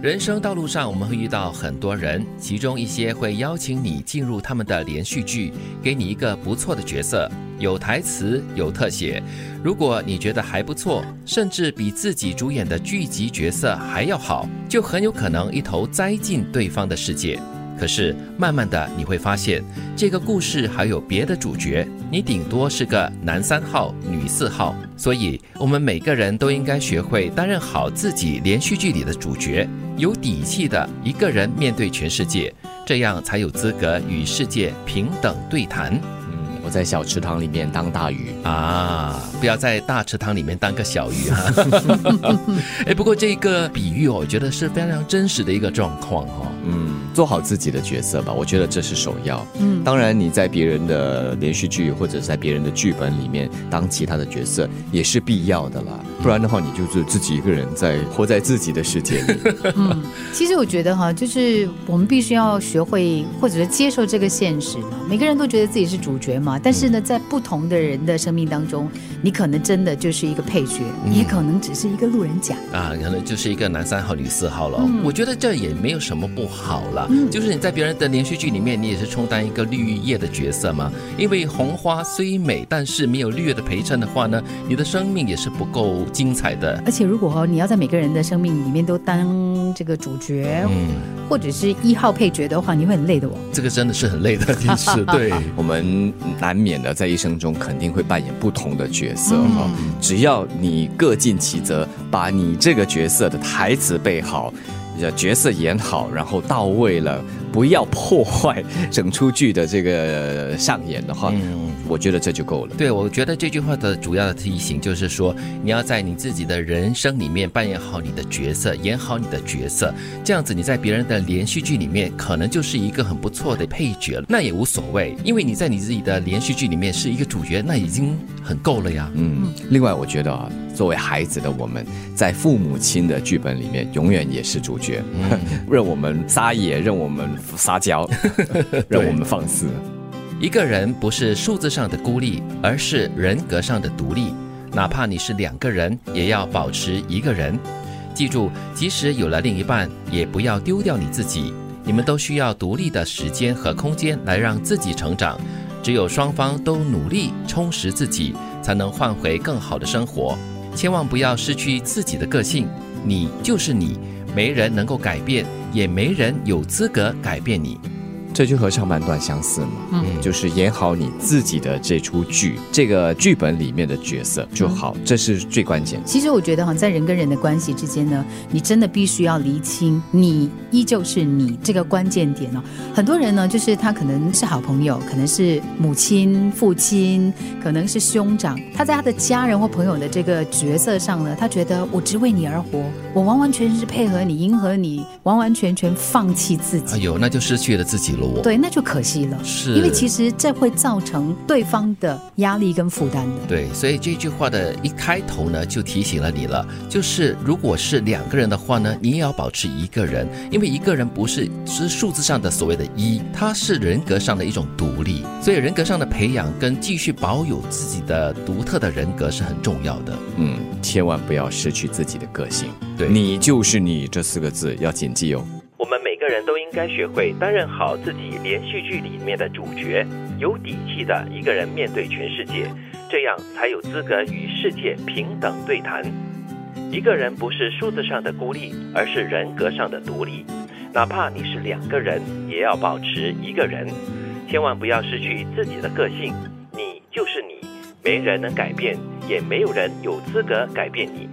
人生道路上，我们会遇到很多人，其中一些会邀请你进入他们的连续剧，给你一个不错的角色，有台词，有特写。如果你觉得还不错，甚至比自己主演的剧集角色还要好，就很有可能一头栽进对方的世界。可是慢慢的你会发现，这个故事还有别的主角，你顶多是个男三号、女四号。所以，我们每个人都应该学会担任好自己连续剧里的主角，有底气的一个人面对全世界，这样才有资格与世界平等对谈。在小池塘里面当大鱼啊，不要在大池塘里面当个小鱼哈。哎，不过这个比喻哦，我觉得是非常真实的一个状况哈。嗯。做好自己的角色吧，我觉得这是首要。嗯，当然你在别人的连续剧或者在别人的剧本里面当其他的角色也是必要的啦，不然的话你就是自己一个人在活在自己的世界里。嗯，其实我觉得哈，就是我们必须要学会或者是接受这个现实每个人都觉得自己是主角嘛，但是呢，在不同的人的生命当中，你可能真的就是一个配角，也可能只是一个路人甲啊，可能就是一个男三号、女四号了。我觉得这也没有什么不好了。就是你在别人的连续剧里面，你也是充当一个绿叶的角色嘛。因为红花虽美，但是没有绿叶的陪衬的话呢，你的生命也是不够精彩的。而且如果哈，你要在每个人的生命里面都当这个主角，嗯，或者是一号配角的话，你会很累的哦。这个真的是很累的，其实对 我们难免的在一生中肯定会扮演不同的角色哈。只要你各尽其责，把你这个角色的台词背好。角色演好，然后到位了，不要破坏整出剧的这个上演的话，嗯我觉得这就够了。对，我觉得这句话的主要的提醒就是说，你要在你自己的人生里面扮演好你的角色，演好你的角色，这样子你在别人的连续剧里面可能就是一个很不错的配角了，那也无所谓，因为你在你自己的连续剧里面是一个主角，那已经很够了呀。嗯，另外我觉得啊。作为孩子的我们，在父母亲的剧本里面，永远也是主角，任我们撒野，任我们撒娇，让我们放肆。一个人不是数字上的孤立，而是人格上的独立。哪怕你是两个人，也要保持一个人。记住，即使有了另一半，也不要丢掉你自己。你们都需要独立的时间和空间来让自己成长。只有双方都努力充实自己，才能换回更好的生活。千万不要失去自己的个性，你就是你，没人能够改变，也没人有资格改变你。这就和上半段相似嘛，嗯，就是演好你自己的这出剧，这个剧本里面的角色就好，这是最关键。其实我觉得哈，在人跟人的关系之间呢，你真的必须要厘清，你依旧是你这个关键点哦。很多人呢，就是他可能是好朋友，可能是母亲、父亲，可能是兄长，他在他的家人或朋友的这个角色上呢，他觉得我只为你而活，我完完全全是配合你、迎合你，完完全全放弃自己。哎呦，那就失去了自己了。对，那就可惜了，是，因为其实这会造成对方的压力跟负担的。对，所以这句话的一开头呢，就提醒了你了，就是如果是两个人的话呢，你也要保持一个人，因为一个人不是是数字上的所谓的一，它是人格上的一种独立，所以人格上的培养跟继续保有自己的独特的人格是很重要的。嗯，千万不要失去自己的个性，对你就是你这四个字要谨记哦。每个人都应该学会担任好自己连续剧里面的主角，有底气的一个人面对全世界，这样才有资格与世界平等对谈。一个人不是数字上的孤立，而是人格上的独立。哪怕你是两个人，也要保持一个人，千万不要失去自己的个性。你就是你，没人能改变，也没有人有资格改变你。